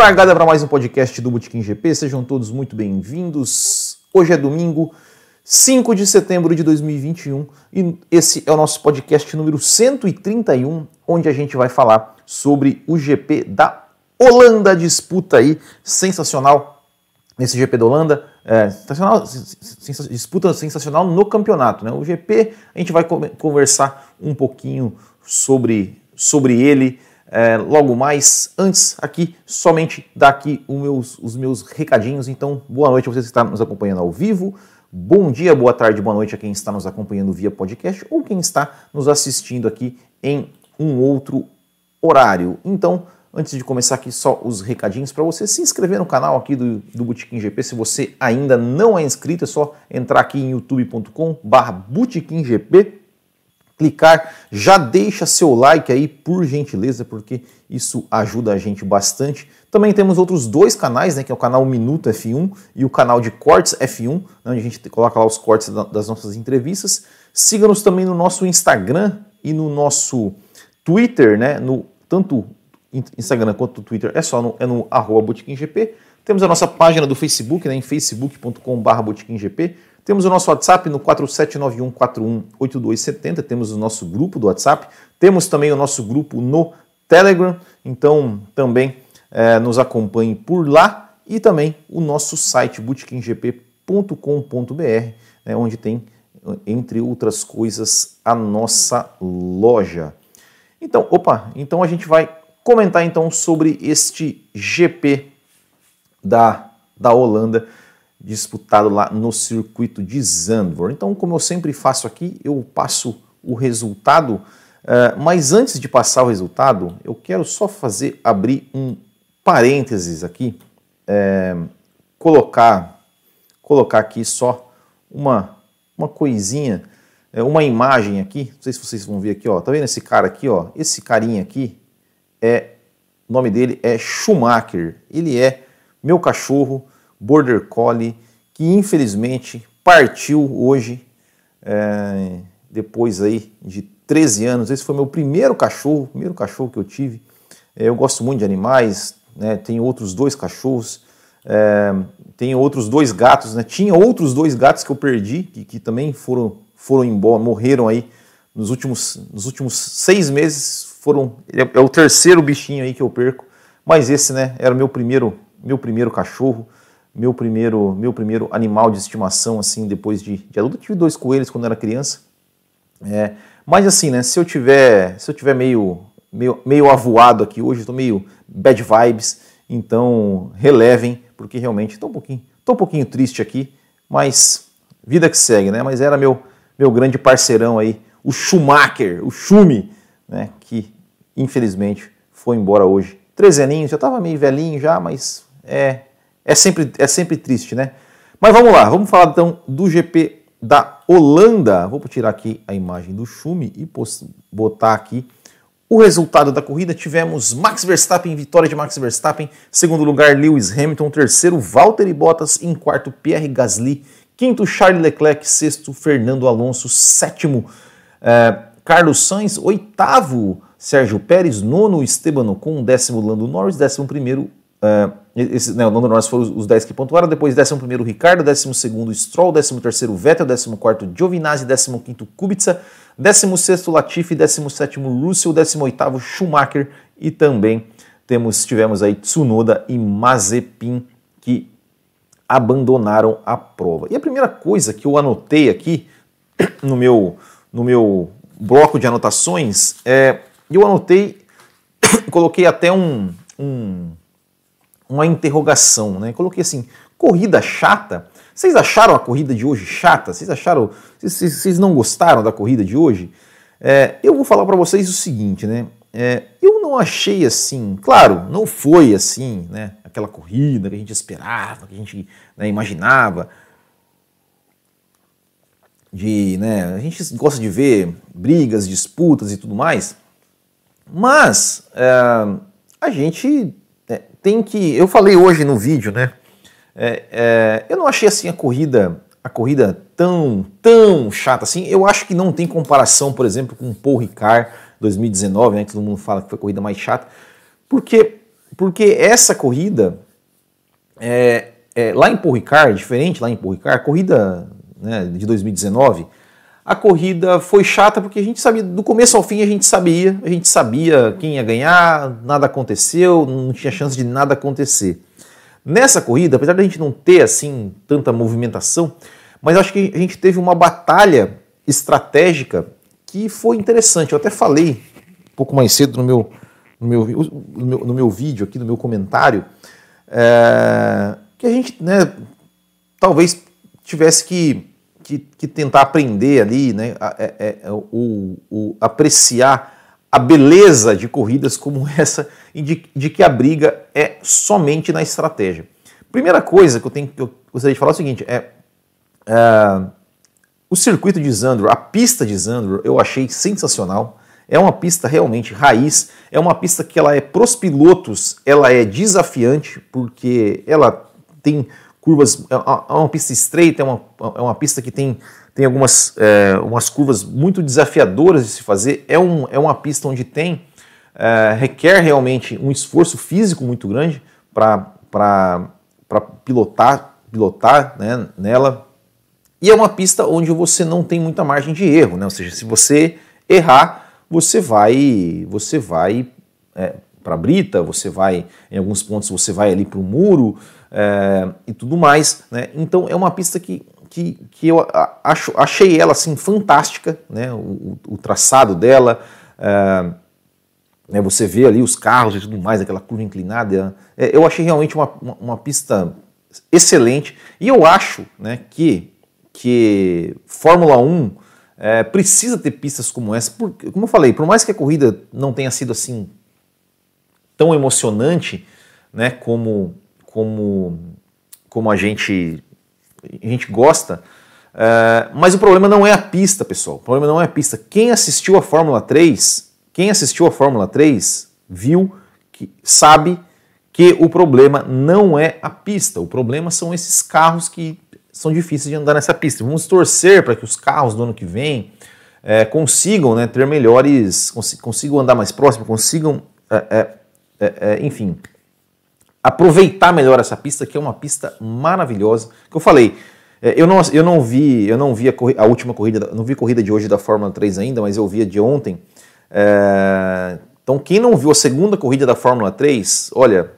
Largada para mais um podcast do Botequim GP, sejam todos muito bem-vindos. Hoje é domingo, 5 de setembro de 2021 e esse é o nosso podcast número 131, onde a gente vai falar sobre o GP da Holanda, disputa aí sensacional nesse GP da Holanda, é, sensacional, disputa sensacional no campeonato. Né? O GP, a gente vai conversar um pouquinho sobre, sobre ele é, logo mais. Antes, aqui, somente dar aqui os meus, os meus recadinhos. Então, boa noite a você que está nos acompanhando ao vivo. Bom dia, boa tarde, boa noite a quem está nos acompanhando via podcast ou quem está nos assistindo aqui em um outro horário. Então, antes de começar aqui, só os recadinhos para você se inscrever no canal aqui do, do Botequim GP. Se você ainda não é inscrito, é só entrar aqui em youtube.com/barra GP clicar, já deixa seu like aí, por gentileza, porque isso ajuda a gente bastante. Também temos outros dois canais, né, que é o canal Minuto F1 e o canal de Cortes F1, né, onde a gente coloca lá os cortes das nossas entrevistas. Siga-nos também no nosso Instagram e no nosso Twitter, né, no tanto Instagram quanto Twitter, é só no, é no arroba Temos a nossa página do Facebook, né, em facebook.com.br. Temos o nosso WhatsApp no 4791418270, temos o nosso grupo do WhatsApp, temos também o nosso grupo no Telegram, então também é, nos acompanhe por lá. E também o nosso site bootkinggp.com.br, né, onde tem, entre outras coisas, a nossa loja. Então, opa, então a gente vai comentar então sobre este GP da, da Holanda disputado lá no circuito de Zandvoort. Então, como eu sempre faço aqui, eu passo o resultado, uh, mas antes de passar o resultado, eu quero só fazer abrir um parênteses aqui, é, colocar, colocar aqui só uma, uma coisinha, é, uma imagem aqui, não sei se vocês vão ver aqui, ó, tá vendo esse cara aqui, ó, esse carinha aqui, é, o nome dele é Schumacher, ele é meu cachorro, Border Collie, que infelizmente partiu hoje, é, depois aí de 13 anos. Esse foi meu primeiro cachorro, primeiro cachorro que eu tive. É, eu gosto muito de animais, né, tenho outros dois cachorros, é, tenho outros dois gatos, né, tinha outros dois gatos que eu perdi, que, que também foram, foram embora, morreram aí nos últimos, nos últimos seis meses. Foram, é, é o terceiro bichinho aí que eu perco, mas esse né, era meu primeiro, meu primeiro cachorro meu primeiro, meu primeiro animal de estimação, assim, depois de, de adulto. Eu tive dois coelhos quando era criança. É, mas assim, né, se eu tiver, se eu tiver meio, meio, meio avoado aqui hoje, estou meio bad vibes, então relevem, porque realmente estou um pouquinho, tô um pouquinho triste aqui, mas vida que segue, né? Mas era meu, meu grande parceirão aí, o Schumacher, o Schumi, né, que infelizmente foi embora hoje. Treze aninhos, já estava meio velhinho já, mas é, é sempre, é sempre triste, né? Mas vamos lá, vamos falar então do GP da Holanda. Vou tirar aqui a imagem do Schumi e botar aqui o resultado da corrida. Tivemos Max Verstappen, vitória de Max Verstappen. Segundo lugar, Lewis Hamilton. Terceiro, Valtteri Bottas. Em quarto, Pierre Gasly. Quinto, Charles Leclerc. Sexto, Fernando Alonso. Sétimo, eh, Carlos Sainz. Oitavo, Sérgio Pérez. Nono, Esteban Ocon. Décimo, Lando Norris. Décimo primeiro, Uh, esse, né, o Lando Norris foram os 10 que pontuaram, depois 11 Ricardo, 12 Stroll, 13 Vettel, 14 Giovinazzi, 15 Kubica, 16 Latifi, 17 Russell, 18 Schumacher e também temos, tivemos aí Tsunoda e Mazepin que abandonaram a prova. E a primeira coisa que eu anotei aqui no meu, no meu bloco de anotações, é, eu anotei, coloquei até um, um uma interrogação, né? Coloquei assim, corrida chata. Vocês acharam a corrida de hoje chata? Vocês acharam? Vocês, não gostaram da corrida de hoje? É, eu vou falar para vocês o seguinte, né? É, eu não achei assim, claro, não foi assim, né? Aquela corrida que a gente esperava, que a gente né, imaginava. De, né? A gente gosta de ver brigas, disputas e tudo mais. Mas é, a gente tem que. Eu falei hoje no vídeo, né? É, é, eu não achei assim a corrida a corrida tão tão chata assim. Eu acho que não tem comparação, por exemplo, com o Paul Ricard 2019, né? Que todo mundo fala que foi a corrida mais chata, porque porque essa corrida, é, é, lá em Paul Ricard, diferente lá em Paul Ricard, a corrida né, de 2019, a corrida foi chata porque a gente sabia, do começo ao fim a gente sabia, a gente sabia quem ia ganhar, nada aconteceu, não tinha chance de nada acontecer. Nessa corrida, apesar de a gente não ter assim tanta movimentação, mas acho que a gente teve uma batalha estratégica que foi interessante. Eu até falei um pouco mais cedo no meu, no meu, no meu, no meu vídeo aqui, no meu comentário, é, que a gente né, talvez tivesse que, que, que, tentar aprender ali, né, é, é, é, o, o, apreciar a beleza de corridas como essa e de, de, que a briga é somente na estratégia. Primeira coisa que eu, tenho, que eu gostaria de falar é o seguinte: é, é o circuito de Zandro, a pista de Zandro, eu achei sensacional. É uma pista realmente raiz, é uma pista que ela é pros pilotos, ela é desafiante porque ela tem curvas, é, é uma pista estreita, é uma, é uma pista que tem, tem algumas é, umas curvas muito desafiadoras de se fazer, é, um, é uma pista onde tem, é, requer realmente um esforço físico muito grande para pilotar, pilotar né, nela, e é uma pista onde você não tem muita margem de erro, né? ou seja, se você errar, você vai, você vai é, para a brita, você vai, em alguns pontos, você vai ali para o muro é, e tudo mais. Né? Então é uma pista que, que, que eu acho, achei ela assim fantástica, né? o, o traçado dela. É, né? você vê ali os carros e tudo mais, aquela curva inclinada. É, eu achei realmente uma, uma, uma, pista excelente e eu acho né, que, que Fórmula 1 é, precisa ter pistas como essa, porque, como eu falei, por mais que a corrida não tenha sido assim tão emocionante, né, como como como a gente a gente gosta, é, mas o problema não é a pista, pessoal. O problema não é a pista. Quem assistiu a Fórmula 3, quem assistiu a Fórmula 3, viu que sabe que o problema não é a pista. O problema são esses carros que são difíceis de andar nessa pista. Vamos torcer para que os carros do ano que vem é, consigam né, ter melhores, cons consigam andar mais próximo, consigam, é, é enfim, aproveitar melhor essa pista, que é uma pista maravilhosa. Que eu falei, é, eu não, eu não vi, eu não vi a, a, última corrida, não vi a corrida de hoje da Fórmula 3 ainda, mas eu vi a de ontem. então, quem não viu a segunda corrida da Fórmula 3, olha,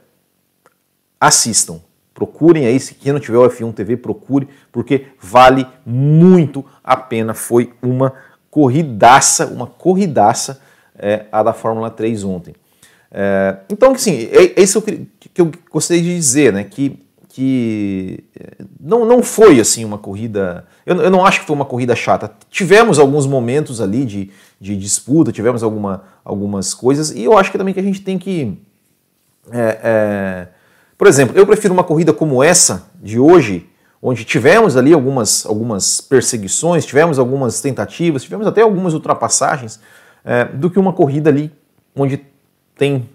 assistam Procurem aí, se quem não tiver o F1 TV, procure, porque vale muito a pena. Foi uma corridaça, uma corridaça é, a da Fórmula 3 ontem. É, então, assim, é, é isso que eu gostaria de dizer, né? Que, que é, não, não foi assim uma corrida. Eu, eu não acho que foi uma corrida chata. Tivemos alguns momentos ali de, de disputa, tivemos alguma, algumas coisas, e eu acho que também que a gente tem que. É, é, por exemplo, eu prefiro uma corrida como essa de hoje, onde tivemos ali algumas, algumas perseguições, tivemos algumas tentativas, tivemos até algumas ultrapassagens, é, do que uma corrida ali onde tem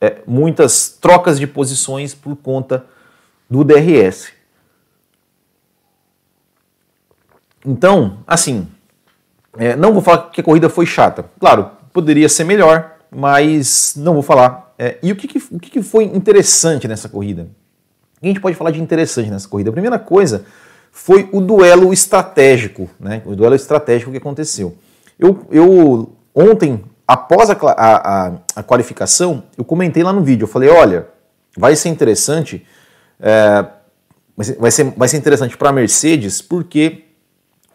é, muitas trocas de posições por conta do DRS. Então, assim, é, não vou falar que a corrida foi chata. Claro, poderia ser melhor, mas não vou falar é, e o, que, que o que, que, foi interessante nessa corrida? O que a gente pode falar de interessante nessa corrida? A primeira coisa foi o duelo estratégico, né? o duelo estratégico que aconteceu. Eu, eu ontem, após a, a, a, qualificação, eu comentei lá no vídeo, eu falei, olha, vai ser interessante, é, vai, ser, vai ser interessante para a Mercedes porque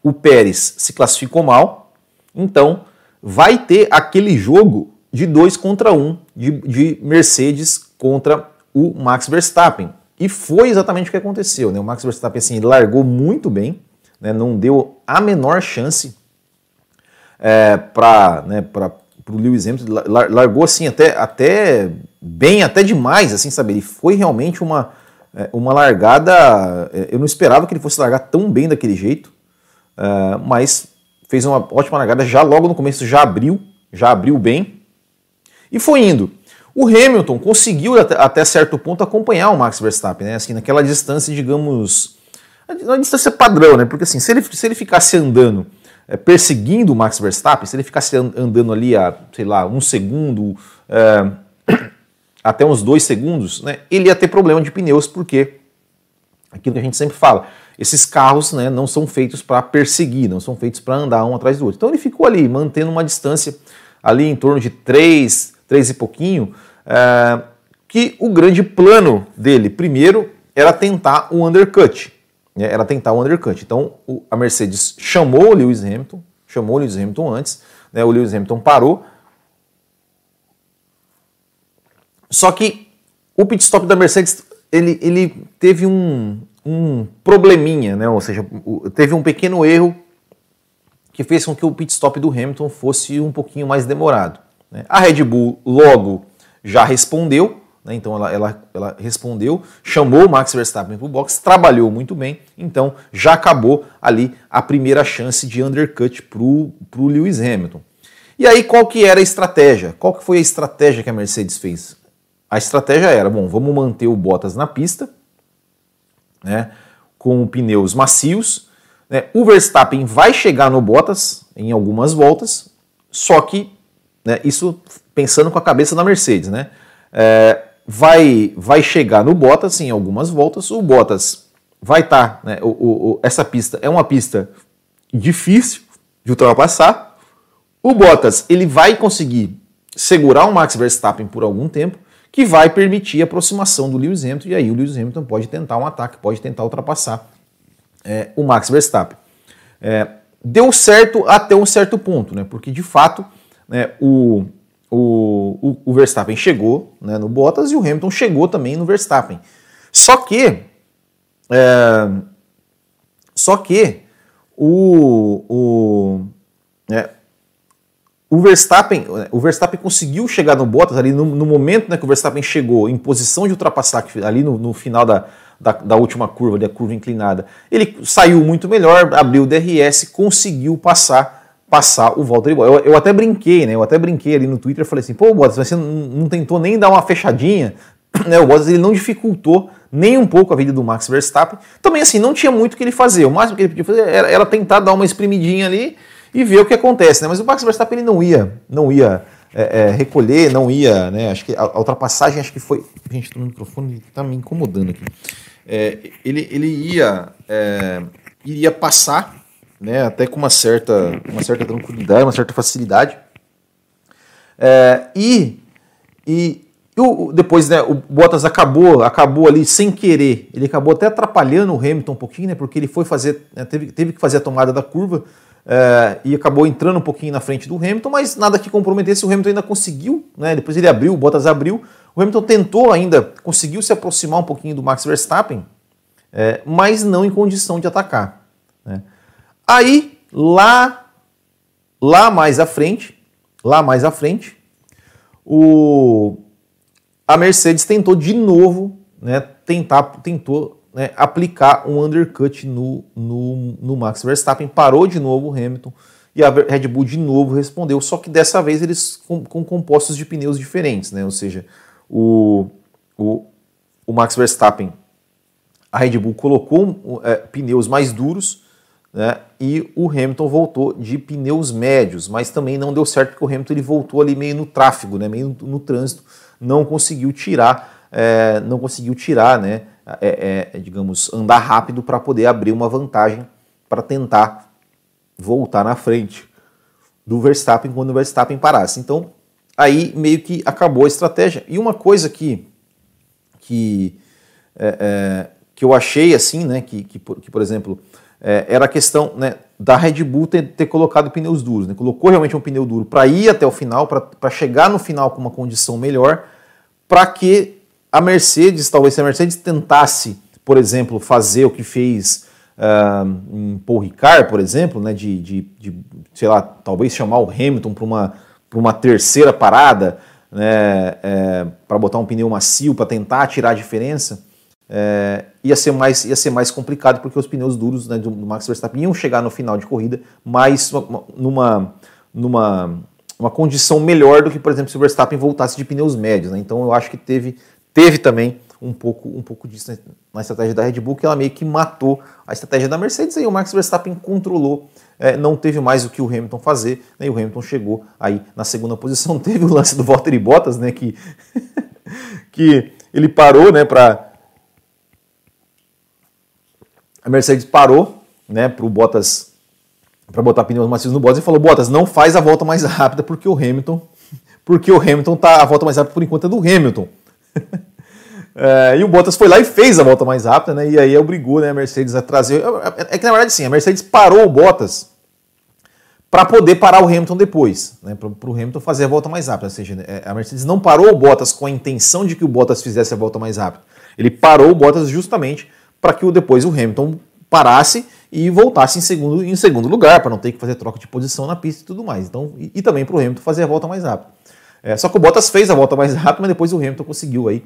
o Pérez se classificou mal, então vai ter aquele jogo de dois contra um de, de Mercedes contra o Max Verstappen. E foi exatamente o que aconteceu. Né? O Max Verstappen assim, largou muito bem, né? não deu a menor chance é, para né, o Lewis Hamilton. Largou assim até, até bem, até demais, assim, sabe? Ele foi realmente uma, é, uma largada. É, eu não esperava que ele fosse largar tão bem daquele jeito, é, mas fez uma ótima largada. Já logo no começo já abriu, já abriu bem. E foi indo. O Hamilton conseguiu até certo ponto acompanhar o Max Verstappen, né? Assim, naquela distância, digamos, na distância padrão, né? Porque assim, se ele, se ele ficasse andando, perseguindo o Max Verstappen, se ele ficasse andando ali a, sei lá, um segundo, é, até uns dois segundos, né, ele ia ter problema de pneus, porque aquilo que a gente sempre fala, esses carros né, não são feitos para perseguir, não são feitos para andar um atrás do outro. Então ele ficou ali, mantendo uma distância ali em torno de 3, 3 e pouquinho, é, que o grande plano dele, primeiro, era tentar o undercut. Né, era tentar o undercut. Então o, a Mercedes chamou o Lewis Hamilton, chamou o Lewis Hamilton antes, né, o Lewis Hamilton parou, só que o pit stop da Mercedes ele, ele teve um, um probleminha, né? ou seja, teve um pequeno erro que fez com que o pit stop do Hamilton fosse um pouquinho mais demorado. Né? A Red Bull logo já respondeu, né? então ela, ela, ela respondeu, chamou o Max Verstappen para o box, trabalhou muito bem, então já acabou ali a primeira chance de undercut para o Lewis Hamilton. E aí qual que era a estratégia? Qual que foi a estratégia que a Mercedes fez? A estratégia era, bom, vamos manter o Bottas na pista, né, com pneus macios. Né, o Verstappen vai chegar no Bottas em algumas voltas, só que né, isso pensando com a cabeça da Mercedes, né? É, vai, vai chegar no Bottas em algumas voltas. O Bottas vai estar, tá, né, o, o, essa pista é uma pista difícil de ultrapassar. O Bottas ele vai conseguir segurar o Max Verstappen por algum tempo que vai permitir a aproximação do Lewis Hamilton, e aí o Lewis Hamilton pode tentar um ataque, pode tentar ultrapassar é, o Max Verstappen. É, deu certo até um certo ponto, né? porque de fato né, o, o, o, Verstappen chegou né, no Bottas e o Hamilton chegou também no Verstappen. Só que, é, só que o, o, é, o Verstappen, o Verstappen conseguiu chegar no Bottas ali no, no momento né, que o Verstappen chegou em posição de ultrapassar ali no, no final da, da, da, última curva, da curva inclinada. Ele saiu muito melhor, abriu o DRS, conseguiu passar passar o Valtteri Bottas. Eu, eu, até brinquei, né? Eu até brinquei ali no Twitter, falei assim, pô, Bottas, você não, tentou nem dar uma fechadinha, né? O Bottas ele não dificultou nem um pouco a vida do Max Verstappen. Também assim, não tinha muito o que ele fazer. O máximo que ele podia fazer era, era tentar dar uma espremidinha ali e ver o que acontece, né? Mas o Max Verstappen ele não ia, não ia é, é, recolher, não ia, né? Acho que a, a, ultrapassagem acho que foi, gente, o microfone está me incomodando aqui. É, ele, ele ia, é, iria passar, né? Até com uma certa, uma certa tranquilidade, uma certa facilidade. É, e, e o, depois, né, o Bottas acabou, acabou ali sem querer. Ele acabou até atrapalhando o Hamilton um pouquinho, né? Porque ele foi fazer, né, teve, teve que fazer a tomada da curva é, e acabou entrando um pouquinho na frente do Hamilton, mas nada que comprometesse. O Hamilton ainda conseguiu, né? Depois ele abriu, o Bottas abriu. O Hamilton tentou ainda, conseguiu se aproximar um pouquinho do Max Verstappen, é, mas não em condição de atacar. Né? Aí, lá, lá mais à frente, lá mais à frente, o, a Mercedes tentou de novo, né? Tentar, tentou né, aplicar um undercut no, no, no, Max Verstappen. Parou de novo o Hamilton e a Red Bull de novo respondeu, só que dessa vez eles com, com compostos de pneus diferentes, né? ou seja, o, o, o Max Verstappen, a Red Bull colocou é, pneus mais duros né, e o Hamilton voltou de pneus médios, mas também não deu certo porque o Hamilton ele voltou ali meio no tráfego, né, meio no, no trânsito, não conseguiu tirar, é, não conseguiu tirar, né, é, é, digamos, andar rápido para poder abrir uma vantagem para tentar voltar na frente do Verstappen quando o Verstappen parasse. Então, aí meio que acabou a estratégia. E uma coisa que, que, é, é que eu achei assim, né, que, que, que por exemplo, é, era a questão né, da Red Bull ter, ter colocado pneus duros. Né? Colocou realmente um pneu duro para ir até o final, para chegar no final com uma condição melhor, para que a Mercedes, talvez se a Mercedes tentasse, por exemplo, fazer o que fez uh, em Paul Ricard, por exemplo, né, de, de, de, sei lá, talvez chamar o Hamilton para uma, uma terceira parada, né, é, para botar um pneu macio para tentar tirar a diferença, é, ia, ser mais, ia ser mais complicado porque os pneus duros né, do, do Max Verstappen iam chegar no final de corrida mais numa, numa uma condição melhor do que, por exemplo, se o Verstappen voltasse de pneus médios. Né? Então eu acho que teve teve também um pouco, um pouco disso na estratégia da Red Bull, que ela meio que matou a estratégia da Mercedes, e o Max Verstappen controlou, é, não teve mais o que o Hamilton fazer, né, e o Hamilton chegou aí na segunda posição. Teve o lance do Valtteri Bottas, né, que que ele parou, né, para a Mercedes parou, né, para o Bottas para botar pneus macios no Bottas e falou: "Bottas, não faz a volta mais rápida porque o Hamilton, porque o Hamilton tá a volta mais rápida por enquanto é do Hamilton". é, e o Bottas foi lá e fez a volta mais rápida, né? E aí obrigou né, a Mercedes a trazer. É que na verdade sim, a Mercedes parou o Bottas para poder parar o Hamilton depois, né, para o Hamilton fazer a volta mais rápida. Ou seja, é, a Mercedes não parou o Bottas com a intenção de que o Bottas fizesse a volta mais rápida. Ele parou o Bottas justamente para que depois o Hamilton parasse e voltasse em segundo, em segundo lugar, para não ter que fazer troca de posição na pista e tudo mais. Então, e, e também para o Hamilton fazer a volta mais rápida. É, só que o Bottas fez a volta mais rápida, mas depois o Hamilton conseguiu aí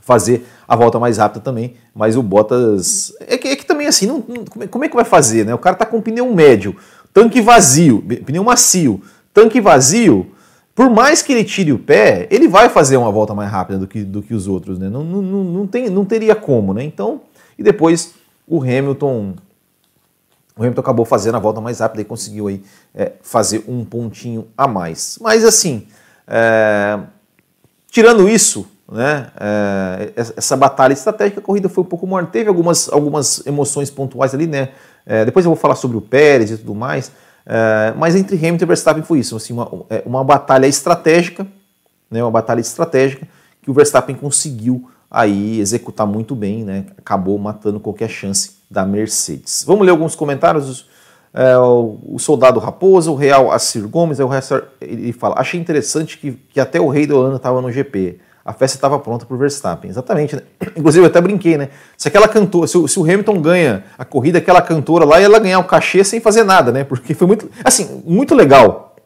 fazer a volta mais rápida também. Mas o Bottas. É que, é que também assim, não, não, como é que vai fazer? Né? O cara está com pneu médio. Tanque vazio, pneu macio, tanque vazio, por mais que ele tire o pé, ele vai fazer uma volta mais rápida do que, do que os outros, né? Não, não, não, tem, não teria como, né? Então, e depois o Hamilton. O Hamilton acabou fazendo a volta mais rápida e conseguiu aí é, fazer um pontinho a mais. Mas assim, é, tirando isso, né, é, essa batalha estratégica, a corrida foi um pouco morna. Teve algumas, algumas emoções pontuais ali, né? É, depois eu vou falar sobre o Pérez e tudo mais. É, mas entre Hamilton e Verstappen foi isso, assim, uma, é, uma batalha estratégica, né, uma batalha estratégica que o Verstappen conseguiu aí executar muito bem, né, acabou matando qualquer chance da Mercedes. Vamos ler alguns comentários. É, o, soldado Raposa, o Real Assir Gomes, o ele fala: Achei interessante que, que até o rei do ano estava no GP a festa estava pronta para o Verstappen. Exatamente, né? Inclusive, eu até brinquei, né? Se aquela cantora, se o, se o, Hamilton ganha a corrida, aquela cantora lá, ela ganhar o cachê sem fazer nada, né? Porque foi muito, assim, muito legal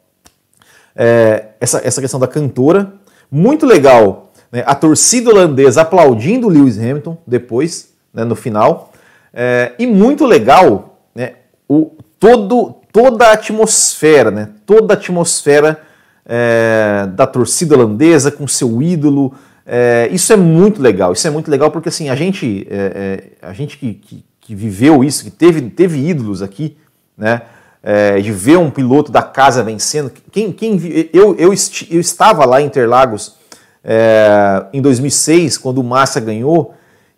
é, essa, essa questão da cantora, muito legal né? a torcida holandesa aplaudindo o Lewis Hamilton depois, né, no final, é, e muito legal né, o, todo, toda a atmosfera, né? Toda a atmosfera é, da torcida holandesa com seu ídolo. É, isso é muito legal. Isso é muito legal porque assim a gente, é, é a gente que, que, que, viveu isso, que teve, teve ídolos aqui, né? É, de ver um piloto da casa vencendo. Quem, quem eu, eu, eu estava lá em Interlagos em 2006 quando o Massa ganhou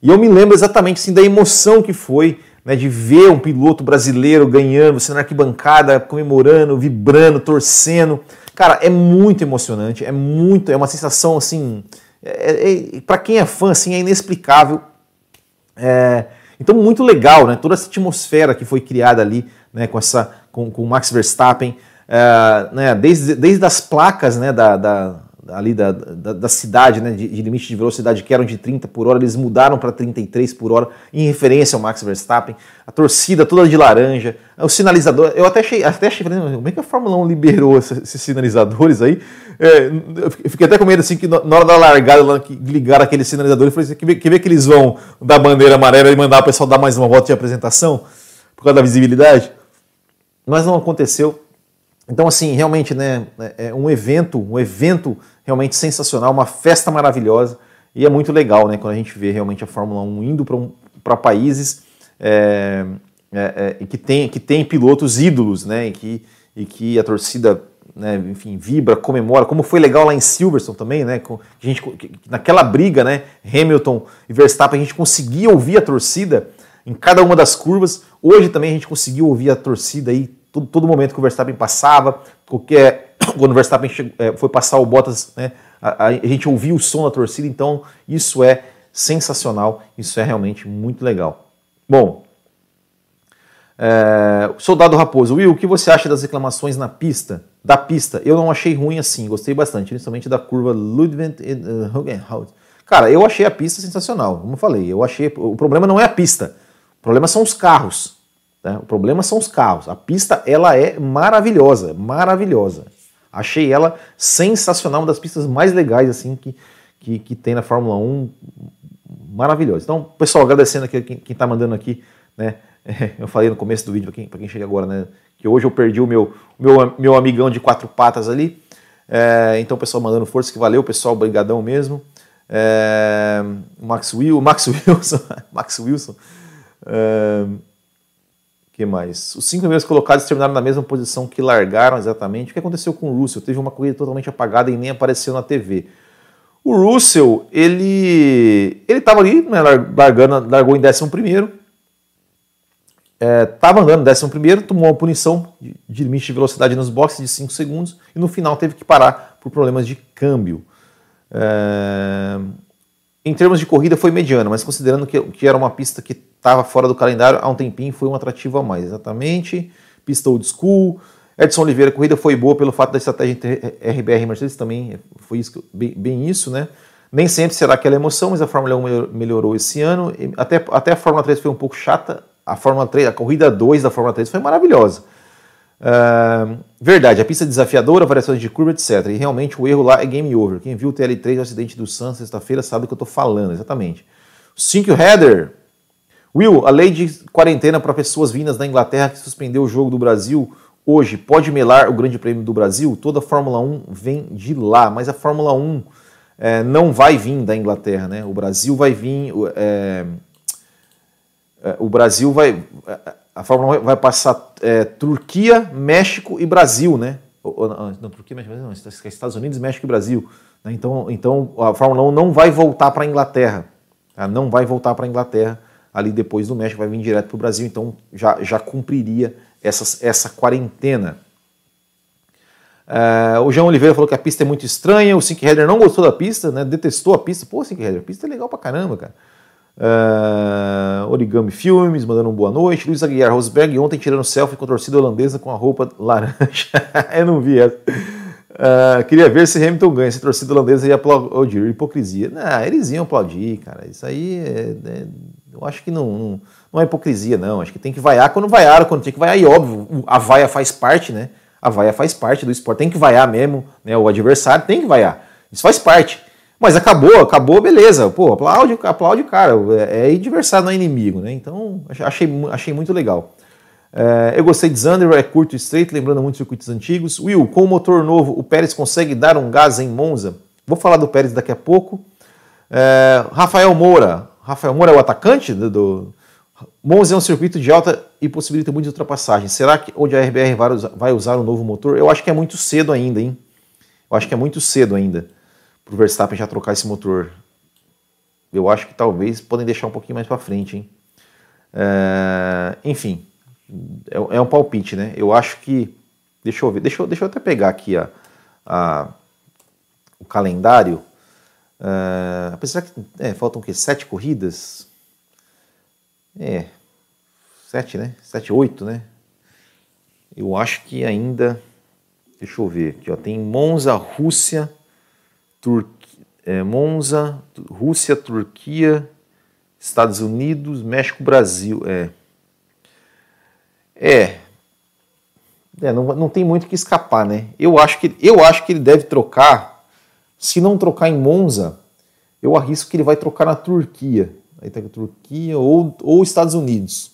e eu me lembro exatamente assim da emoção que foi né, de ver um piloto brasileiro ganhando, você na arquibancada comemorando, vibrando, torcendo. Cara, é muito emocionante, é muito, é uma sensação assim, é, é, para quem é fã, assim, é inexplicável. É, então, muito legal, né? Toda essa atmosfera que foi criada ali, né, com essa, com, com o Max Verstappen, é, né, desde, desde as placas, né, da, da ali da, da, da, cidade, né, de, de, limite de velocidade que eram de 30 por hora, eles mudaram para 33 por hora, em referência ao Max Verstappen. A torcida toda de laranja, o sinalizador. Eu até achei, até achei como é que a Fórmula 1 liberou esses sinalizadores aí? É, eu fiquei até com medo assim que na hora da largada, que ligaram aquele sinalizador, eu falei assim, que ver, que ver que eles vão dar bandeira amarela e mandar o pessoal dar mais uma volta de apresentação por causa da visibilidade. Mas não aconteceu. Então, assim, realmente, né, é, é um evento, um evento realmente sensacional, uma festa maravilhosa e é muito legal, né, quando a gente vê realmente a Fórmula 1 indo para um, países é, é, é, que, tem, que tem pilotos ídolos, né, e que, e que a torcida, né, enfim, vibra, comemora, como foi legal lá em Silverstone também, né, com, a gente, naquela briga, né, Hamilton e Verstappen, a gente conseguia ouvir a torcida em cada uma das curvas, hoje também a gente conseguiu ouvir a torcida aí todo, todo momento que o Verstappen passava, qualquer, quando o Verstappen chegou, é, foi passar o Bottas, né, a, a, gente ouvia o som da torcida, então isso é sensacional, isso é realmente muito legal. Bom, é, Soldado Raposo, Will, o que você acha das reclamações na pista? Da pista, eu não achei ruim assim, gostei bastante, principalmente da curva Ludwig uh, Cara, eu achei a pista sensacional, como eu falei, eu achei. O problema não é a pista, o problema são os carros. Né? O problema são os carros. A pista ela é maravilhosa, maravilhosa. Achei ela sensacional, uma das pistas mais legais assim que, que, que tem na Fórmula 1. Maravilhosa. Então, pessoal, agradecendo aqui quem está mandando aqui, né? Eu falei no começo do vídeo, para quem, quem chega agora, né? Que hoje eu perdi o meu, meu, meu amigão de quatro patas ali. É, então, pessoal, mandando força, que valeu, pessoal, brigadão mesmo. É, Max Will, Max Wilson, Max Wilson. É, que mais? Os cinco primeiros colocados terminaram na mesma posição que largaram exatamente. O que aconteceu com o Russell? Teve uma corrida totalmente apagada e nem apareceu na TV. O Russell, ele ele estava ali, né, largando, largou em 11 primeiro, estava é, andando em 11 tomou uma punição de, de, limite de velocidade nos boxes de 5 segundos e no final teve que parar por problemas de câmbio. É, em termos de corrida foi mediana, mas considerando que, que era uma pista que estava fora do calendário há um tempinho, foi um atrativo a mais. Exatamente, pista old school, Edson Oliveira, a corrida foi boa pelo fato da estratégia entre RBR e Mercedes também, foi isso, bem, bem, isso, né? Nem sempre será aquela emoção, mas a Fórmula 1 melhorou esse ano. Até, até a Fórmula 3 foi um pouco chata. A Fórmula 3, a corrida 2 da Fórmula 3 foi maravilhosa. Uh, verdade, a pista é desafiadora, variações de curva, etc. E realmente o erro lá é game over. Quem viu o TL3 o acidente do Sun sexta-feira sabe o que eu estou falando, exatamente. Cinco header. Will, a lei de quarentena para pessoas vindas da Inglaterra que suspendeu o jogo do Brasil hoje pode melar o Grande Prêmio do Brasil? Toda a Fórmula 1 vem de lá, mas a Fórmula 1 é, não vai vir da Inglaterra, né? O Brasil vai vir. É, é, o Brasil vai. A Fórmula 1 vai passar é, Turquia, México e Brasil, né? Não, Turquia, México, não, Estados Unidos, México e Brasil. Né? Então, então a Fórmula 1 não vai voltar para a Inglaterra. Tá? Não vai voltar para a Inglaterra ali depois do México, vai vir direto para o Brasil, então já, já cumpriria essa, essa quarentena. Uh, o João Oliveira falou que a pista é muito estranha, o Sink Header não gostou da pista, né? detestou a pista. Pô, Sink Header, a pista é legal pra caramba, cara. Uh, Origami Filmes, mandando uma boa noite. Luiz Aguiar Rosberg, ontem tirando selfie com a torcida holandesa com a roupa laranja. Eu não vi essa. Uh, queria ver se Hamilton ganha, se a torcida holandesa ia aplaudir. Hipocrisia. Não, eles iam aplaudir, cara. Isso aí é, é, eu acho que não, não não é hipocrisia, não. Acho que tem que vaiar quando vaiaram, quando tem que vaiar. E óbvio, a vaia faz parte, né? A vaia faz parte do esporte. Tem que vaiar mesmo, né? O adversário tem que vaiar. Isso faz parte. Mas acabou, acabou, beleza. Pô, aplaude, aplaude o cara. É, é adversário, não é inimigo, né? Então, achei, achei muito legal. É, eu gostei de Zander, é curto e straight, lembrando muito circuitos antigos. Will, com o motor novo, o Pérez consegue dar um gás em Monza? Vou falar do Pérez daqui a pouco. É, Rafael Moura. Rafael Moura é o atacante do, do Monza é um circuito de alta e possibilita muitas ultrapassagens. Será que onde a RBR vai usar um novo motor? Eu acho que é muito cedo ainda, hein? Eu acho que é muito cedo ainda para o Verstappen já trocar esse motor. Eu acho que talvez podem deixar um pouquinho mais para frente, hein? É, enfim, é, é, um palpite, né? Eu acho que. Deixa eu ver, deixa eu, deixa eu até pegar aqui a, a o calendário. É, apesar que é, faltam o quê? Sete corridas? É, sete, né? Sete, oito, né? Eu acho que ainda. Deixa eu ver aqui, ó. Tem Monza, Rússia, Turquia. É, Monza, Rússia, Turquia, Estados Unidos, México, Brasil. É. É. é não, não tem muito que escapar, né? Eu acho que, eu acho que ele deve trocar. Se não trocar em Monza, eu arrisco que ele vai trocar na Turquia aí tá a Turquia ou, ou Estados Unidos.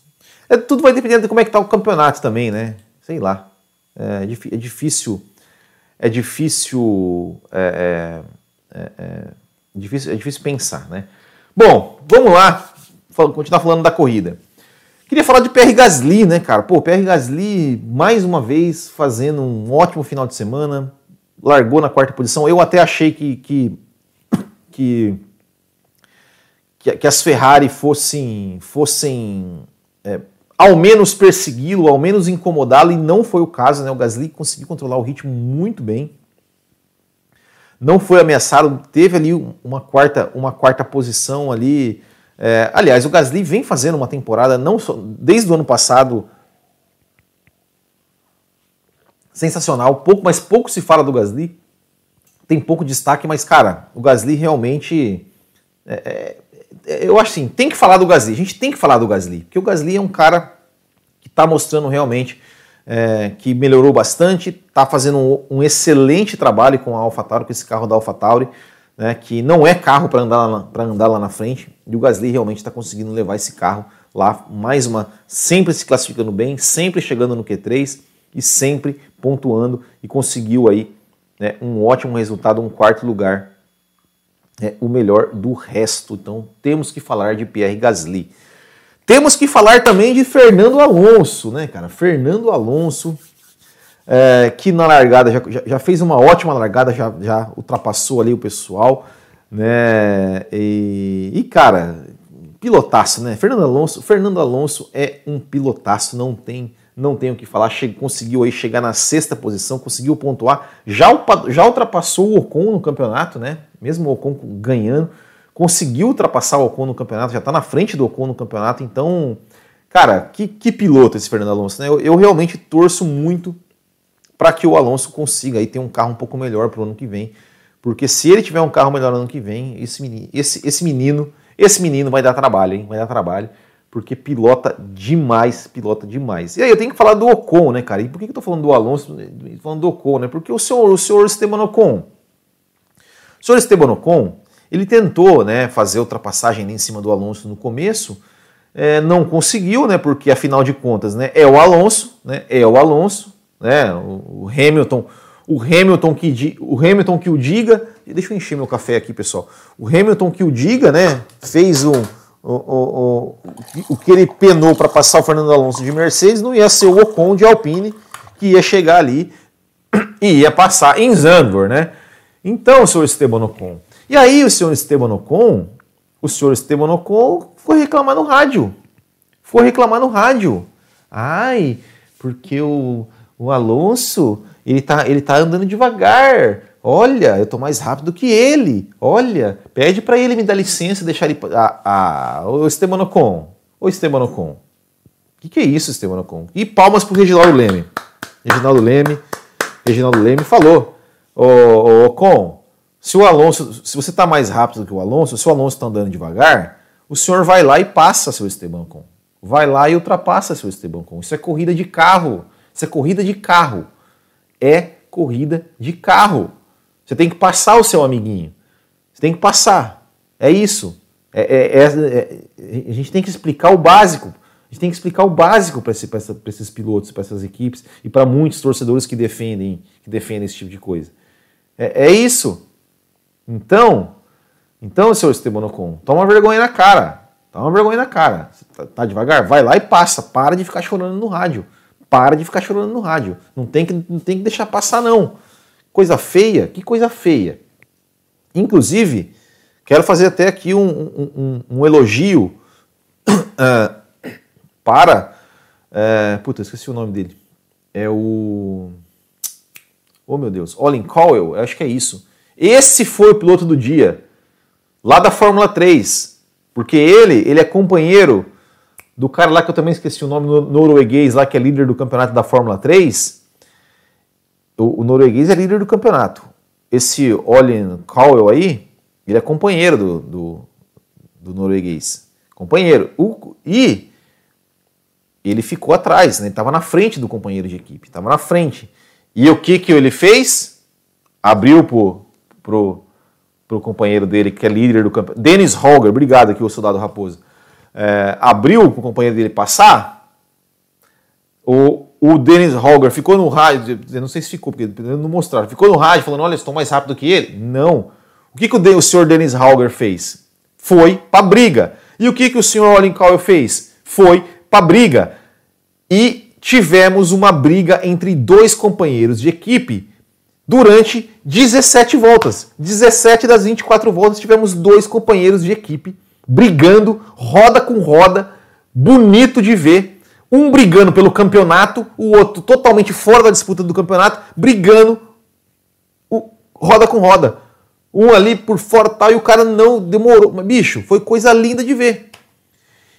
É, tudo vai depender de como é que tá o campeonato também, né? Sei lá. É, é difícil. É difícil. É, é, é, difícil, é difícil pensar, né? Bom, vamos lá. Continuar falando da corrida. Queria falar de PR Gasly, né, cara? Pô, PR Gasly, mais uma vez, fazendo um ótimo final de semana. Largou na quarta posição. Eu até achei que, que, que que, que as Ferrari fossem, fossem é, ao menos persegui-lo, ao menos incomodá-lo, e não foi o caso, né? O Gasly conseguiu controlar o ritmo muito bem. Não foi ameaçado, teve ali uma quarta, uma quarta posição ali. É, aliás, o Gasly vem fazendo uma temporada, não só, desde o ano passado, sensacional. Pouco, mas pouco se fala do Gasly. Tem pouco destaque, mas, cara, o Gasly realmente é, é eu acho assim, tem que falar do Gasly. A gente tem que falar do Gasly, porque o Gasly é um cara que está mostrando realmente é, que melhorou bastante, está fazendo um, um, excelente trabalho com a AlphaTauri, com esse carro da AlphaTauri, né, que não é carro para andar, andar lá na frente, e o Gasly realmente está conseguindo levar esse carro lá, mais uma, sempre se classificando bem, sempre chegando no Q3 e sempre pontuando e conseguiu aí né, um ótimo resultado, um quarto lugar é, o melhor do resto. Então temos que falar de Pierre Gasly. Temos que falar também de Fernando Alonso, né, cara? Fernando Alonso, é, que na largada já, já, fez uma ótima largada, já, já ultrapassou ali o pessoal. Né? E, e, cara, pilotaço, né? Fernando Alonso, Fernando Alonso é um pilotaço, não tem, não tem o que falar. Che conseguiu aí chegar na sexta posição, conseguiu pontuar, já, já ultrapassou o Ocon no campeonato, né? Mesmo o Ocon ganhando, conseguiu ultrapassar o Ocon no campeonato, já está na frente do Ocon no campeonato, então, cara, que, que piloto esse Fernando Alonso, né? Eu, eu realmente torço muito para que o Alonso consiga aí ter um carro um pouco melhor para o ano que vem. Porque se ele tiver um carro melhor no ano que vem, esse menino, esse, esse menino, esse menino vai dar trabalho, hein? Vai dar trabalho, porque pilota demais, pilota demais. E aí eu tenho que falar do Ocon, né, cara? E por que eu tô falando do Alonso, falando do Ocon, né? Porque o senhor, o senhor Esteban Ocon, o senhor Esteban Ocon, ele tentou, né, fazer ultrapassagem em cima do Alonso no começo, é, não conseguiu, né? Porque afinal de contas, né, é o Alonso, né? É o Alonso, né? O, Hamilton o Hamilton que, o Hamilton que o diga, deixa eu encher meu café aqui, pessoal. O Hamilton que o diga, né, fez o, o, o, o que ele penou para passar o Fernando Alonso de Mercedes, não ia ser o Ocon de Alpine que ia chegar ali e ia passar em Zandvoort, né? Então, senhor Esteban Ocon. E aí, o senhor Esteban Ocon, o senhor Esteban Ocon foi reclamar no rádio. Foi reclamar no rádio. Ai, porque o, o Alonso ele tá, ele tá andando devagar. Olha, eu tô mais rápido que ele. Olha, pede para ele me dar licença deixar ele. Ah, ah, o Esteban Ocon. Ô Esteban Ocon. O que, que é isso, Esteban Ocon? E palmas pro Reginaldo Leme. Reginaldo Leme. Reginaldo Leme falou. Ô, ô Ocon, se o Alonso. Se você tá mais rápido que o Alonso, se o Alonso tá andando devagar, o senhor vai lá e passa seu Esteban Ocon. Vai lá e ultrapassa seu Esteban Ocon. Isso é corrida de carro. Isso é corrida de carro é corrida de carro. Você tem que passar o seu amiguinho. Você tem que passar. É isso. É, é, é, é a gente tem que explicar o básico. A gente tem que explicar o básico para esse, esses pilotos, para essas equipes e para muitos torcedores que defendem, que defendem esse tipo de coisa. É, é isso. Então, então, seu Esteban Ocon, toma vergonha na cara. Toma vergonha na cara. Tá, tá devagar? Vai lá e passa. Para de ficar chorando no rádio para de ficar chorando no rádio. Não tem que, não tem que deixar passar, não. Coisa feia? Que coisa feia. Inclusive, quero fazer até aqui um, um, um elogio uh, para. Uh, puta, esqueci o nome dele. É o. Oh meu Deus, Olin Cowell, acho que é isso. Esse foi o piloto do dia, lá da Fórmula 3. Porque ele, ele é companheiro do cara lá que eu também esqueci o nome, norueguês lá, que é líder do campeonato da Fórmula 3. O, o norueguês é líder do campeonato. Esse Olin Cowell aí, ele é companheiro do, do, do norueguês. Companheiro. O, e ele ficou atrás, né? ele estava na frente do companheiro de equipe, estava na frente. E o que, que ele fez? Abriu pro, pro, pro companheiro dele, que é líder do campeonato. Dennis Holger, obrigado aqui, o soldado Raposo é, abriu para o companheiro dele passar, o, o Dennis Holger ficou no rádio, eu não sei se ficou, porque não mostraram, ficou no rádio falando, olha, estou mais rápido que ele? Não. O que, que o, o senhor Dennis Holger fez? Foi para briga. E o que, que o senhor Olin Cowell fez? Foi para briga. E tivemos uma briga entre dois companheiros de equipe durante 17 voltas. 17 das 24 voltas tivemos dois companheiros de equipe brigando, roda com roda, bonito de ver. Um brigando pelo campeonato, o outro totalmente fora da disputa do campeonato, brigando roda com roda. Um ali por fora tal, e o cara não demorou. Mas, bicho, foi coisa linda de ver.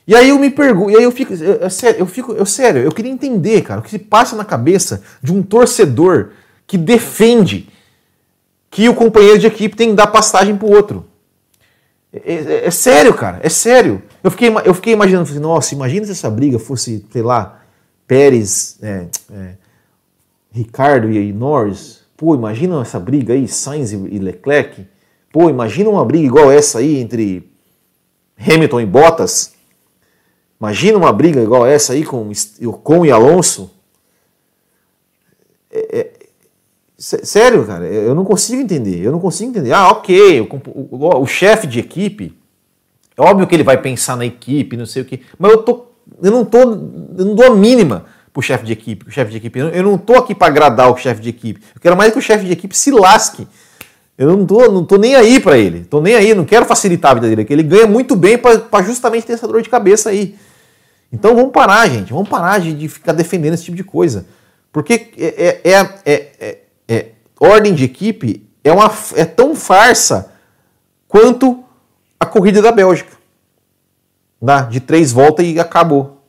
E aí eu me pergunto, e aí eu fico, eu, eu, sério, eu fico, eu sério, eu queria entender, cara, o que se passa na cabeça de um torcedor que defende que o companheiro de equipe tem que dar passagem pro outro. É, é, é, sério, cara, é sério. Eu fiquei, eu fiquei imaginando, falei, nossa, imagina se essa briga fosse, sei lá, Pérez, é, é, Ricardo e Norris. Pô, imagina essa briga aí, Sainz e Leclerc. Pô, imagina uma briga igual essa aí entre Hamilton e Bottas. Imagina uma briga igual essa aí com Ocon e Alonso. É, é, Sério, cara, eu não consigo entender. Eu não consigo entender. Ah, ok, o, o, o chefe de equipe, é óbvio que ele vai pensar na equipe, não sei o quê, mas eu, tô, eu não tô, eu não dou a mínima pro chefe de equipe, pro chefe de equipe. Eu não tô aqui para agradar o chefe de equipe. Eu quero mais que o chefe de equipe se lasque. Eu não tô, não tô nem aí para ele. Tô nem aí, não quero facilitar a vida dele. Ele ganha muito bem para justamente ter essa dor de cabeça aí. Então vamos parar, gente. Vamos parar de, de ficar defendendo esse tipo de coisa. Porque é, é, é, é ordem de equipe é, uma, é tão farsa quanto a corrida da Bélgica. Né? De três voltas e acabou.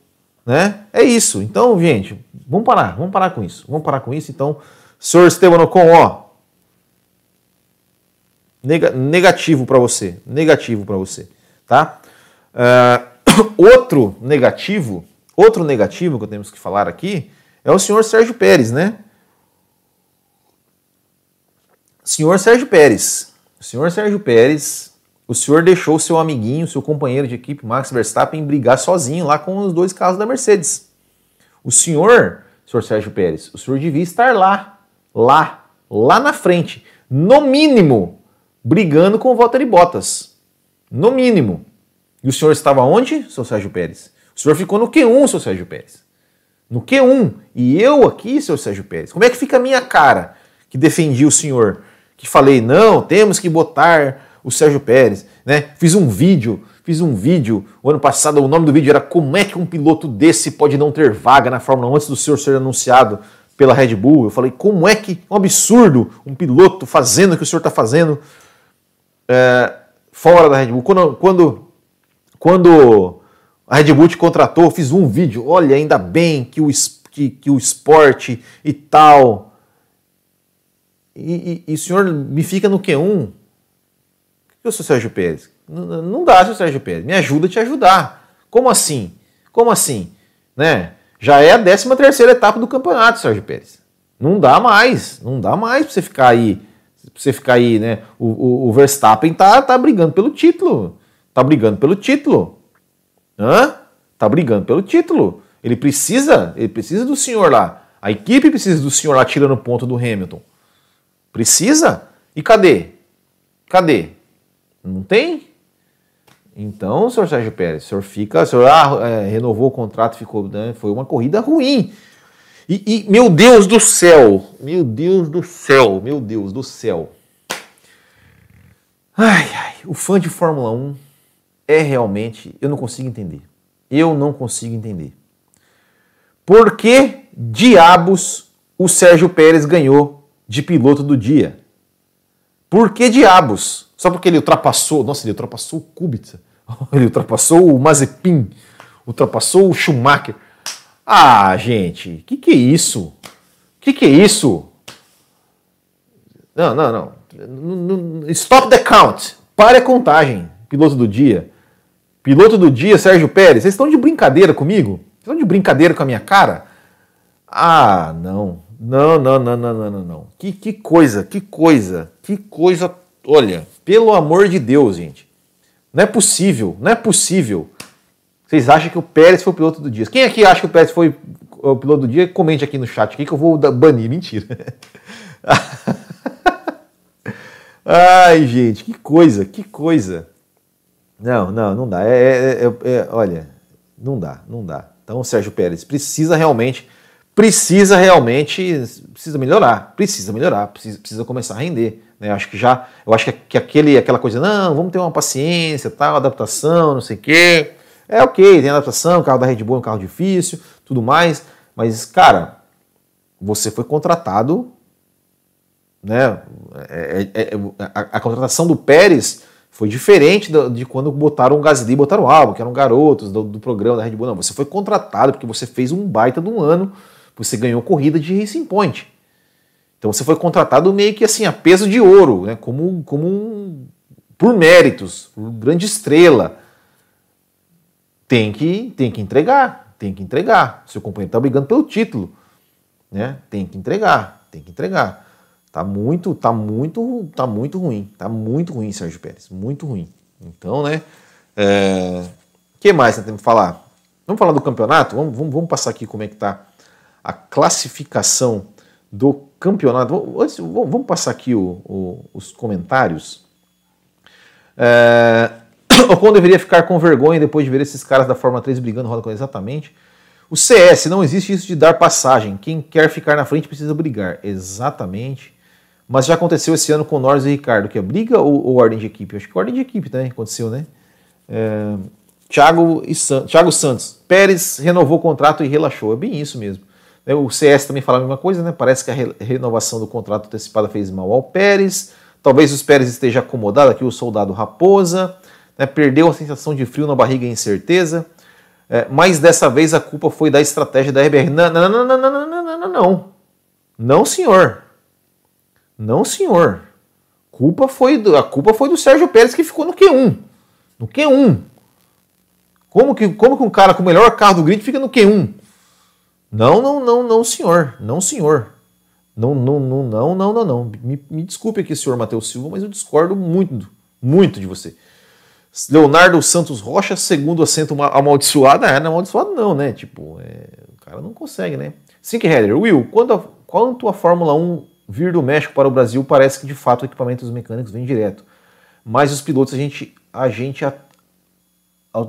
Né? É isso. Então, gente, vamos parar. Vamos parar com isso. Vamos parar com isso. Então, senhor Esteban Ocon, ó. negativo para você. Negativo para você. Tá? Uh, outro negativo, outro negativo que temos que falar aqui é o senhor Sérgio Pérez, né? Senhor Sérgio Pérez. O senhor Sérgio Pérez, o senhor deixou seu amiguinho, seu companheiro de equipe, Max Verstappen, brigar sozinho lá com os dois carros da Mercedes. O senhor, senhor Sérgio Pérez, o senhor devia estar lá, lá, lá na frente, no mínimo, brigando com o Valtteri Bottas. No mínimo. E o senhor estava onde, seu Sérgio Pérez? O senhor ficou no Q1, seu Sérgio Pérez. No Q1. E eu aqui, seu Sérgio Pérez, como é que fica a minha cara que defendi o senhor? Que falei, não, temos que botar o Sérgio Pérez, né? Fiz um vídeo, fiz um vídeo, o ano passado o nome do vídeo era como é que um piloto desse pode não ter vaga na Fórmula 1 antes do senhor ser anunciado pela Red Bull. Eu falei, como é que um absurdo um piloto fazendo o que o senhor está fazendo é, fora da Red Bull. Quando, quando, quando a Red Bull te contratou, eu fiz um vídeo, olha, ainda bem que o, que, que o esporte e tal e, e, o senhor me fica no Q1. O que eu sou Sérgio Pérez? Não, não dá, seu Sérgio Pérez. Me ajuda a te ajudar. Como assim? Como assim? Né? Já é a 13 terceira etapa do campeonato, Sérgio Pérez. Não dá mais. Não dá mais para você ficar aí. Pra você ficar aí, né? O, o, o, Verstappen tá, tá brigando pelo título. Tá brigando pelo título. Hã? Tá brigando pelo título. Ele precisa, ele precisa do senhor lá. A equipe precisa do senhor lá tirando ponto do Hamilton. Precisa? E cadê? Cadê? Não tem? Então, senhor Sérgio Pérez, o senhor fica, o senhor ah, é, renovou o contrato, ficou, né, foi uma corrida ruim. E, e, meu Deus do céu, meu Deus do céu, meu Deus do céu. Ai, ai, o fã de Fórmula 1 é realmente, eu não consigo entender. Eu não consigo entender. Por que diabos o Sérgio Pérez ganhou de piloto do dia. Por que diabos? Só porque ele ultrapassou. Nossa, ele ultrapassou o Kubica. Ele ultrapassou o Mazepin. Ultrapassou o Schumacher. Ah, gente, que que é isso? Que que é isso? Não, não, não. Stop the count. Pare a contagem. Piloto do dia. Piloto do dia, Sérgio Pérez. Vocês estão de brincadeira comigo? Vocês estão de brincadeira com a minha cara? Ah, não. Não, não, não, não, não, não, não. Que, que coisa, que coisa, que coisa. Olha, pelo amor de Deus, gente. Não é possível, não é possível. Vocês acham que o Pérez foi o piloto do dia? Quem aqui acha que o Pérez foi o piloto do dia? Comente aqui no chat aqui que eu vou banir. Mentira. Ai, gente, que coisa, que coisa. Não, não, não dá. É, é, é, é, olha, não dá, não dá. Então, Sérgio Pérez precisa realmente precisa realmente precisa melhorar, precisa melhorar, precisa, precisa começar a render. Né? Eu acho que já, eu acho que, que aquele, aquela coisa, não, vamos ter uma paciência, tal, adaptação, não sei o quê. É ok, tem adaptação, carro da Red Bull é um carro difícil, tudo mais, mas, cara, você foi contratado, né? É, é, é, a, a, contratação do Pérez foi diferente de, de quando botaram o Gasly e botaram o Alba, que eram garotos do, do programa da Red Bull. Não, você foi contratado porque você fez um baita de um ano você ganhou corrida de Racing Point. Então você foi contratado meio que assim a peso de ouro, né? como, como um, por méritos, por grande estrela. Tem que, tem que entregar, tem que entregar. Seu companheiro está brigando pelo título, né? Tem que entregar, tem que entregar. Tá muito, tá muito, tá muito ruim, tá muito ruim, Sérgio Pérez, muito ruim. Então, né? É... que mais nós temos que falar? Vamos falar do campeonato? Vamos, vamos, vamos passar aqui como é que tá a classificação do campeonato. vamos passar aqui o, o, os comentários. É, Ocon deveria ficar com vergonha depois de ver esses caras da Fórmula 3 brigando roda com exatamente. O CS, não existe isso de dar passagem. Quem quer ficar na frente precisa brigar. Exatamente. Mas já aconteceu esse ano com Norris e Ricardo, que é briga ou, ou ordem de equipe? Acho que ordem de equipe também aconteceu, né? É, Thiago, e San, Thiago Santos. Pérez renovou o contrato e relaxou. É bem isso mesmo. É, o CS também fala a mesma coisa, né? Parece que a renovação do contrato antecipada fez mal ao Pérez. Talvez os Pérez esteja acomodado aqui, o soldado Raposa. Né? Perdeu a sensação de frio na barriga e incerteza. É, mas dessa vez a culpa foi da estratégia da RBR. Não, não, não, não, não, não, não, não, não. Não, senhor. Não, senhor. Culpa foi do, a culpa foi do Sérgio Pérez que ficou no Q1. No Q1. Como que, como que um cara com o melhor carro do grid fica no Q1? Não, não, não, não, senhor. Não, senhor. Não, não, não, não, não, não, não. Me, me desculpe aqui, senhor Matheus Silva, mas eu discordo muito, muito de você. Leonardo Santos Rocha, segundo assento amaldiçoado. Ah, não amaldiçoado não, né? Tipo, é, o cara não consegue, né? Sink Header. Will, quanto a, quanto a Fórmula 1 vir do México para o Brasil, parece que de fato o equipamento dos mecânicos vem direto. Mas os pilotos, a gente, a gente a,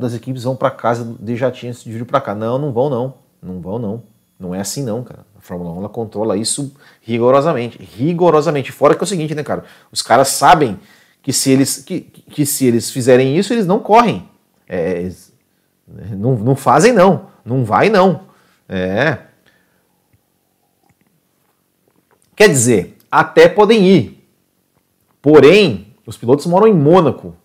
das equipes vão para casa de jatinhos de vir para cá. Não, não vão não. Não vão não. Não é assim não, cara. A Fórmula 1 ela controla isso rigorosamente. Rigorosamente. Fora que é o seguinte, né, cara? Os caras sabem que se eles, que, que se eles fizerem isso, eles não correm. É, não, não fazem, não. Não vai, não. É. Quer dizer, até podem ir. Porém, os pilotos moram em Mônaco.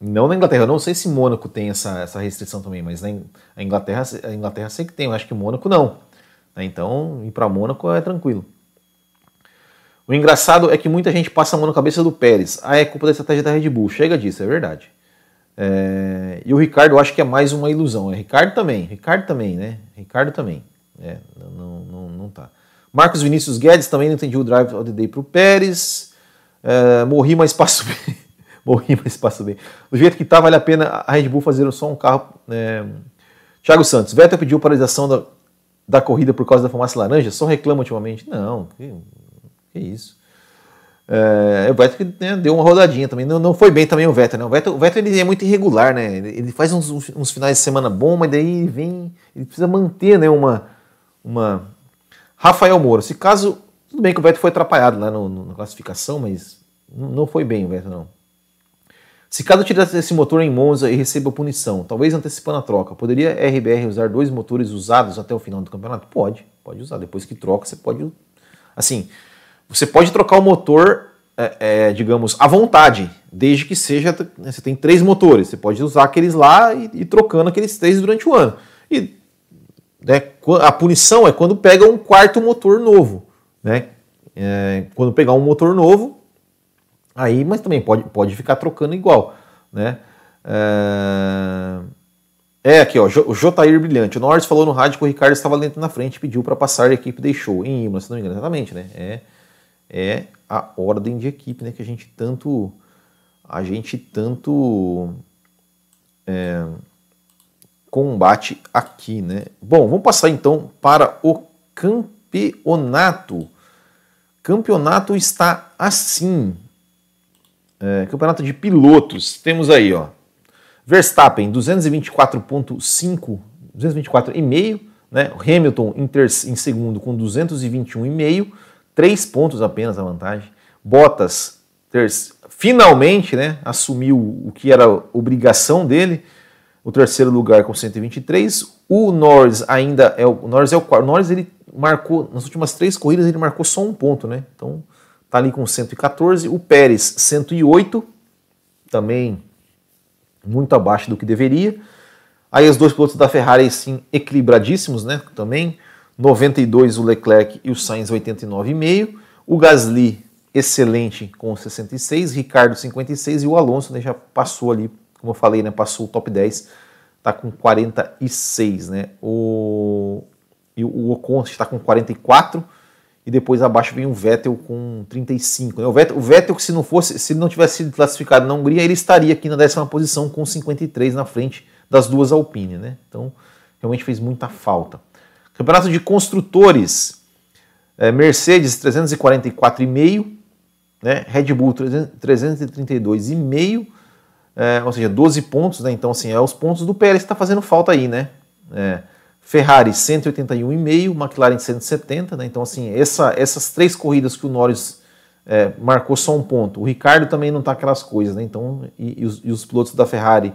Não na Inglaterra. Eu não sei se Mônaco tem essa, essa restrição também, mas na Inglaterra, a Inglaterra sei que tem. Eu acho que Mônaco não. Então, ir para Mônaco é tranquilo. O engraçado é que muita gente passa a mão na cabeça do Pérez. Ah, é culpa da estratégia da Red Bull. Chega disso, é verdade. É... E o Ricardo eu acho que é mais uma ilusão. É Ricardo também, Ricardo também, né? Ricardo também. É, não, não, não tá. Marcos Vinícius Guedes também não entendi o drive of the day pro Pérez. É, morri, mas passo bem. Morri, mas passo bem. Do jeito que tá, vale a pena a Red Bull fazer só um carro. É... Thiago Santos, Vettel pediu paralisação da, da corrida por causa da fumaça laranja? Só reclama ultimamente? Não, que isso. É, o Vettel né, deu uma rodadinha também. Não, não foi bem também o Vettel, né? O Vettel, o Vettel ele é muito irregular, né? Ele, faz uns, uns, finais de semana bom, mas daí vem. Ele precisa manter né, uma. uma... Rafael Moura. Se caso. Tudo bem que o Vettel foi atrapalhado lá no, no, na classificação, mas não foi bem o Vettel, não. Se caso tirasse esse motor em Monza e receba punição, talvez antecipando a troca, poderia a RBR usar dois motores usados até o final do campeonato? Pode, pode usar. Depois que troca, você pode. Assim, você pode trocar o motor, é, é, digamos, à vontade, desde que seja. Né, você tem três motores, você pode usar aqueles lá e, e trocando aqueles três durante o ano. E né, a punição é quando pega um quarto motor novo. Né? É, quando pegar um motor novo, aí, mas também pode, pode ficar trocando igual. Né? É, é aqui, ó, o Jotair Brilhante. O Norris falou no rádio que o Ricardo estava lento na frente, pediu para passar e a equipe deixou. Em Imola, se não me engano, exatamente, né? É, é a ordem de equipe, né? Que a gente tanto a gente tanto é, combate aqui, né? Bom, vamos passar então para o campeonato. Campeonato está assim. É, campeonato de pilotos. Temos aí, ó. Verstappen 224.5, 224,5, né? Hamilton em, ter, em segundo com 221,5 três pontos apenas a vantagem. Bottas ter, finalmente né, assumiu o que era obrigação dele, o terceiro lugar com 123. O Norris ainda é o, o Norris é o quarto. Norris ele marcou nas últimas três corridas ele marcou só um ponto, né? Então tá ali com 114. O Pérez 108, também muito abaixo do que deveria. Aí os dois pilotos da Ferrari sim equilibradíssimos, né? Também 92 o Leclerc e o Sainz 89,5. O Gasly, excelente com 66. Ricardo 56 e o Alonso né, já passou ali, como eu falei, né, passou o top 10, está com 46. Né? O, e o Ocon está com 44 e depois abaixo vem o Vettel com 35. Né? O, Vettel, o Vettel, se não fosse, se ele não tivesse sido classificado na Hungria, ele estaria aqui na décima posição com 53 na frente das duas Alpine. Né? Então, realmente fez muita falta. Campeonato de construtores, é, Mercedes 344,5, né? Red Bull 332,5, é, ou seja, 12 pontos, né? Então, assim, é os pontos do Pérez que está fazendo falta aí, né? É, Ferrari 181,5, McLaren 170, né? Então, assim, essa, essas três corridas que o Norris é, marcou só um ponto. O Ricardo também não está aquelas coisas, né? Então, e, e, os, e, os, pilotos da Ferrari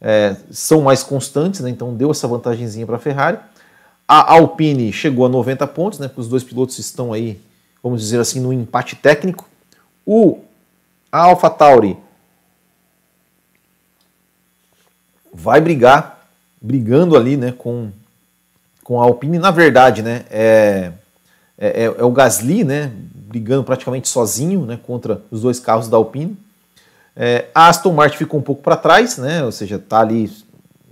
é, são mais constantes, né? Então deu essa vantagemzinha para a Ferrari. A Alpine chegou a 90 pontos, né? Porque os dois pilotos estão aí, vamos dizer assim, no empate técnico. O a AlphaTauri vai brigar, brigando ali, né, com, com a Alpine. Na verdade, né, é, é, é o Gasly, né, brigando praticamente sozinho, né, contra os dois carros da Alpine. É, a Aston Martin ficou um pouco para trás, né, ou seja, está ali,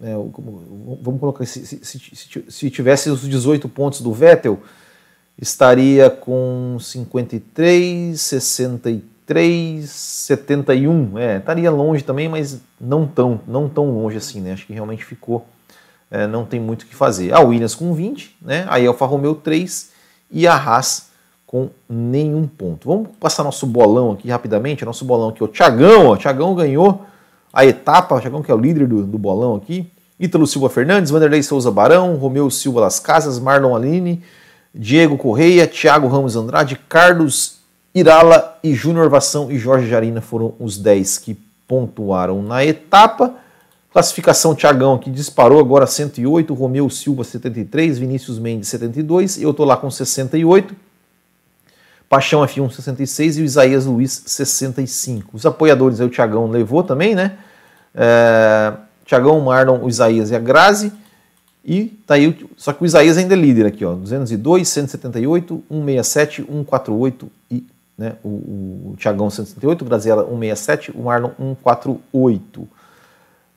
né, vamos colocar, se, se, se, se tivesse os 18 pontos do Vettel, estaria com 53, 63, 3,71. É, estaria longe também, mas não tão, não tão longe assim, né? Acho que realmente ficou. É, não tem muito o que fazer. A Williams com 20, né? A Alfa Romeo 3 e a Haas com nenhum ponto. Vamos passar nosso bolão aqui rapidamente. Nosso bolão aqui, o Thiagão, ó. Thiagão ganhou a etapa. O Thiagão que é o líder do, do bolão aqui. Ítalo Silva Fernandes, Vanderlei Souza Barão, Romeu Silva Las Casas, Marlon Aline, Diego Correia, Thiago Ramos Andrade, Carlos Irala e Júnior Vação e Jorge Jarina foram os 10 que pontuaram na etapa. Classificação Tiagão que disparou agora 108, Romeu Silva 73, Vinícius Mendes 72, eu tô lá com 68. Paixão F1 66 e o Isaías Luiz 65. Os apoiadores aí o Tiagão levou também, né? É, Tiagão, Marlon, o Isaías e a Grazi. E tá aí, só que o Isaías ainda é líder aqui, ó, 202, 178, 167, 148 e né? O, o, Thiagão 168, o Graziella 167, o Marlon 148.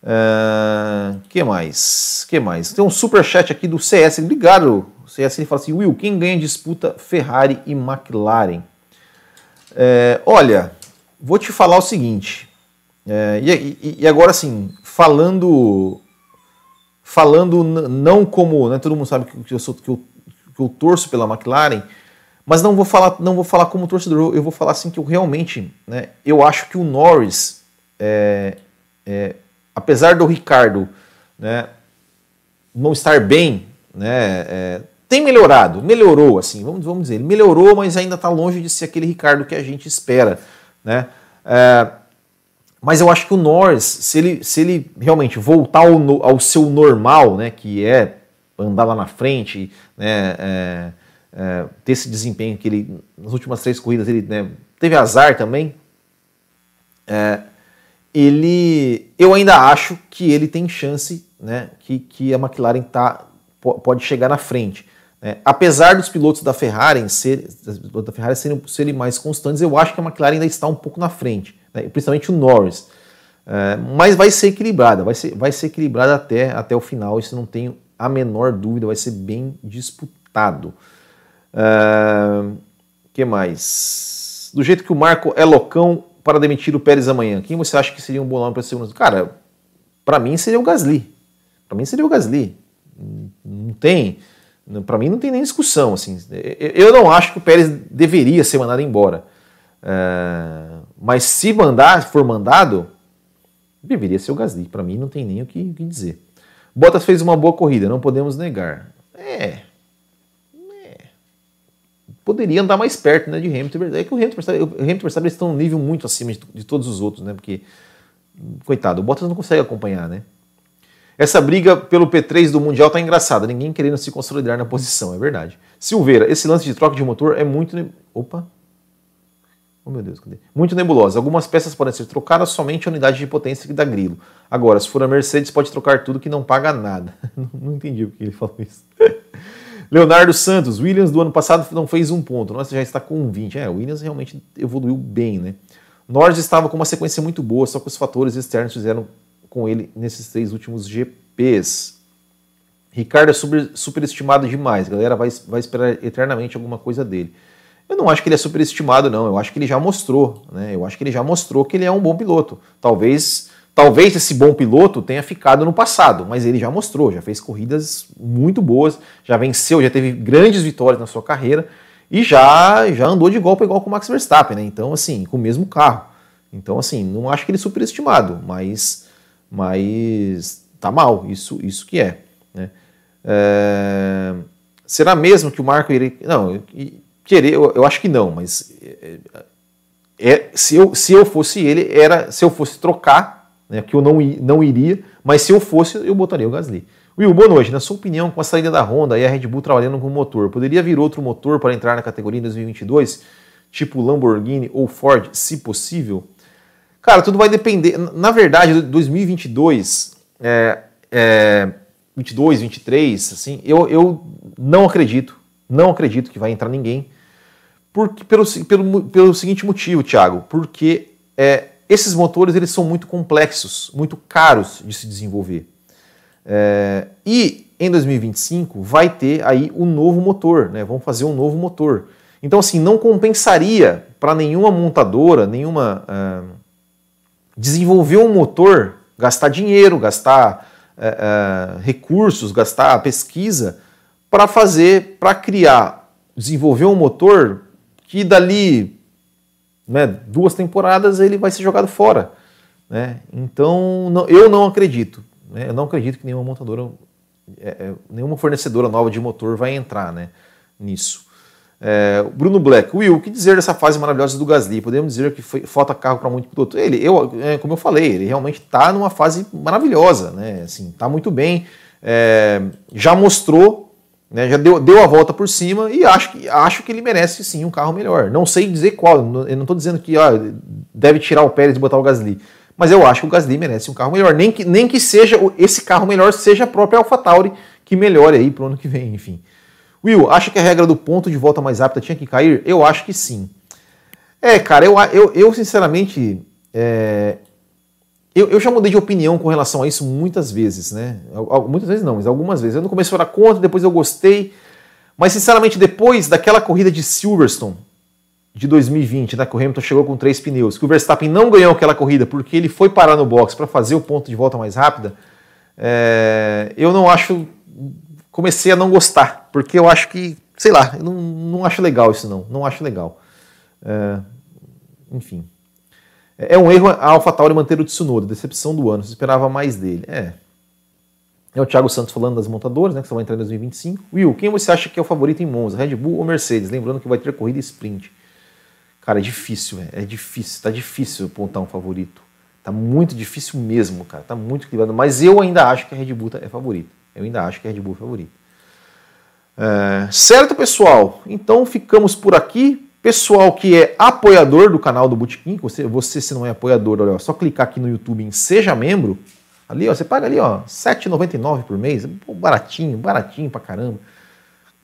Uh, que mais? que mais? Tem um super chat aqui do CS. Obrigado. O CS ele fala assim: Will, quem ganha disputa Ferrari e McLaren? É, olha, vou te falar o seguinte. É, e, e, agora sim, falando, falando não como, né, todo mundo sabe que eu sou que eu, que eu torço pela McLaren, mas não vou falar, não vou falar como torcedor, eu vou falar assim que eu realmente, né, eu acho que o Norris, é, apesar do Ricardo né, não estar bem, né, é, tem melhorado, melhorou, assim, vamos, vamos dizer, ele melhorou, mas ainda está longe de ser aquele Ricardo que a gente espera, né? É, mas eu acho que o Norris, se ele, se ele realmente voltar ao, ao seu normal, né, que é andar lá na frente, né, é, é, ter esse desempenho que ele, nas últimas três corridas, ele né, teve azar também. É, ele, eu ainda acho que ele tem chance, né, que, que a McLaren tá, pode chegar na frente. Né. Apesar dos pilotos da Ferrari, ser, da Ferrari serem, serem, mais constantes, eu acho que a McLaren ainda está um pouco na frente, né, principalmente o Norris. É, mas vai ser equilibrada, vai ser, vai ser equilibrada até, até o final, isso não tenho a menor dúvida, vai ser bem disputado. Uh, que mais? Do jeito que o Marco é loucão para demitir o Pérez amanhã, quem você acha que seria um bom nome para ser um? Cara, para mim seria o Gasly. Para mim seria o Gasly. Não tem. Para mim não tem nem discussão. Assim. Eu não acho que o Pérez deveria ser mandado embora. Uh, mas se mandar, for mandado, deveria ser o Gasly. Para mim não tem nem o que, o que dizer. Bottas fez uma boa corrida, não podemos negar. É, poderia andar mais perto né, de Hamilton. É que o Hamilton, o Hamilton Verstappen estão um nível muito acima de, de, todos os outros, né? Porque, coitado, o Bottas não consegue acompanhar, né? Essa briga pelo P3 do Mundial tá engraçada, ninguém querendo se consolidar na posição, é verdade. Silveira, esse lance de troca de motor é muito. Ne... Opa! Oh meu Deus, cadê? Muito nebulosa. Algumas peças podem ser trocadas somente a unidade de potência que dá grilo. Agora, se for a Mercedes, pode trocar tudo que não paga nada. não entendi porque ele falou isso. Leonardo Santos, Williams do ano passado não fez um ponto, nossa já está com 20. É, o Williams realmente evoluiu bem, né? Norris estava com uma sequência muito boa, só que os fatores externos fizeram com ele nesses três últimos GPs. Ricardo é super, superestimado demais, a galera vai, vai esperar eternamente alguma coisa dele. Eu não acho que ele é superestimado, não. Eu acho que ele já mostrou, né? Eu acho que ele já mostrou que ele é um bom piloto. Talvez Talvez esse bom piloto tenha ficado no passado, mas ele já mostrou, já fez corridas muito boas, já venceu, já teve grandes vitórias na sua carreira e já, já andou de golpe igual com o Max Verstappen, né? Então, assim, com o mesmo carro. Então, assim, não acho que ele é superestimado, mas, mas tá mal, isso, isso que é. Né? é será mesmo que o Marco iria. Não, querer, eu, eu acho que não, mas é, se, eu, se eu fosse ele, era se eu fosse trocar, né, que eu não, não iria, mas se eu fosse, eu botaria o Gasly. Will, boa noite. Na sua opinião, com a saída da Honda e a Red Bull trabalhando com o motor, poderia vir outro motor para entrar na categoria em 2022, tipo Lamborghini ou Ford, se possível? Cara, tudo vai depender. Na verdade, 2022, é, é, 22, 23, assim, eu, eu não acredito, não acredito que vai entrar ninguém, porque pelo, pelo, pelo seguinte motivo, Thiago, porque é, esses motores eles são muito complexos, muito caros de se desenvolver. É, e em 2025 vai ter aí o um novo motor, né? Vamos fazer um novo motor. Então, assim, não compensaria para nenhuma montadora, nenhuma. Uh, desenvolver um motor, gastar dinheiro, gastar uh, uh, recursos, gastar pesquisa para fazer, para criar, desenvolver um motor que dali né, duas temporadas ele vai ser jogado fora. Né? Então, não, eu não acredito. Né? Eu não acredito que nenhuma montadora, é, é, nenhuma fornecedora nova de motor vai entrar né, nisso. É, Bruno Black, Will, o que dizer dessa fase maravilhosa do Gasly? Podemos dizer que foi, falta carro para muito piloto. Ele, eu, é, como eu falei, ele realmente está numa fase maravilhosa, né? Assim, está muito bem, é, já mostrou, né? já deu, deu a volta por cima e acho que, acho que ele merece sim um carro melhor. Não sei dizer qual, eu não estou dizendo que ó, deve tirar o Pérez e botar o Gasly mas eu acho que o Gasly merece um carro melhor. Nem que, nem que seja esse carro melhor seja a própria AlphaTauri que melhore aí para o ano que vem, enfim. Will, acha que a regra do ponto de volta mais rápida tinha que cair? Eu acho que sim. É, cara, eu, eu, eu sinceramente. É, eu, eu já mudei de opinião com relação a isso muitas vezes, né? Muitas vezes não, mas algumas vezes. Eu no começo era contra, depois eu gostei. Mas, sinceramente, depois daquela corrida de Silverstone, de 2020, né, que o Hamilton chegou com três pneus, que o Verstappen não ganhou aquela corrida porque ele foi parar no box para fazer o ponto de volta mais rápida, é, eu não acho. Comecei a não gostar, porque eu acho que, sei lá, eu não, não acho legal isso não, não acho legal. É, enfim. É, é um erro a AlphaTauri manter o Tsunoda, decepção do ano, se esperava mais dele. É. É o Thiago Santos falando das montadoras, né, que estão entrando em 2025. Will, quem você acha que é o favorito em Monza, Red Bull ou Mercedes? Lembrando que vai ter corrida sprint. Cara, é difícil, véio. é difícil, tá difícil apontar um favorito. Tá muito difícil mesmo, cara, tá muito equilibrado. Mas eu ainda acho que a Red Bull é favorita. Eu ainda acho que a Red Bull é favorita. É, certo, pessoal? Então ficamos por aqui. Pessoal que é apoiador do canal do Bootkin, você, você se não é apoiador, olha, só clicar aqui no YouTube em Seja Membro. Ali, ó, você paga ali, ó, R$ 7,99 por mês. Baratinho, baratinho pra caramba.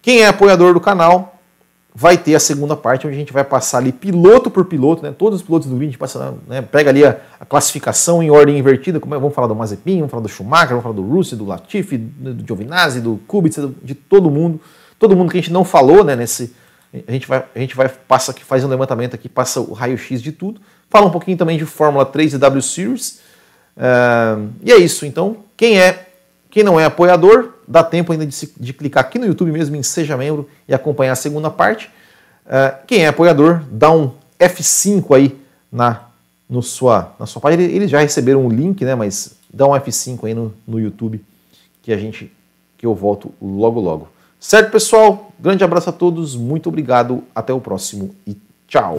Quem é apoiador do canal, vai ter a segunda parte, onde a gente vai passar ali piloto por piloto, né? Todos os pilotos do vídeo, a gente passa, né? pega ali a, a, classificação em ordem invertida, como é, vamos falar do Mazepin, vamos falar do Schumacher, vamos falar do Russell, do Latifi, do Giovinazzi, do Kubica, de todo mundo, todo mundo que a gente não falou, né? Nesse, a gente vai, a gente vai passa aqui, faz um levantamento aqui, passa o raio-x de tudo, fala um pouquinho também de Fórmula 3 e W Series, uh, e é isso. Então, quem é quem não é apoiador, dá tempo ainda de, se, de, clicar aqui no YouTube mesmo em Seja Membro e acompanhar a segunda parte. Uh, quem é apoiador, dá um F5 aí na, no sua, na sua página. Eles já receberam o um link, né? Mas dá um F5 aí no, no YouTube que a gente que eu volto logo logo. Certo, pessoal? Grande abraço a todos, muito obrigado, até o próximo e tchau!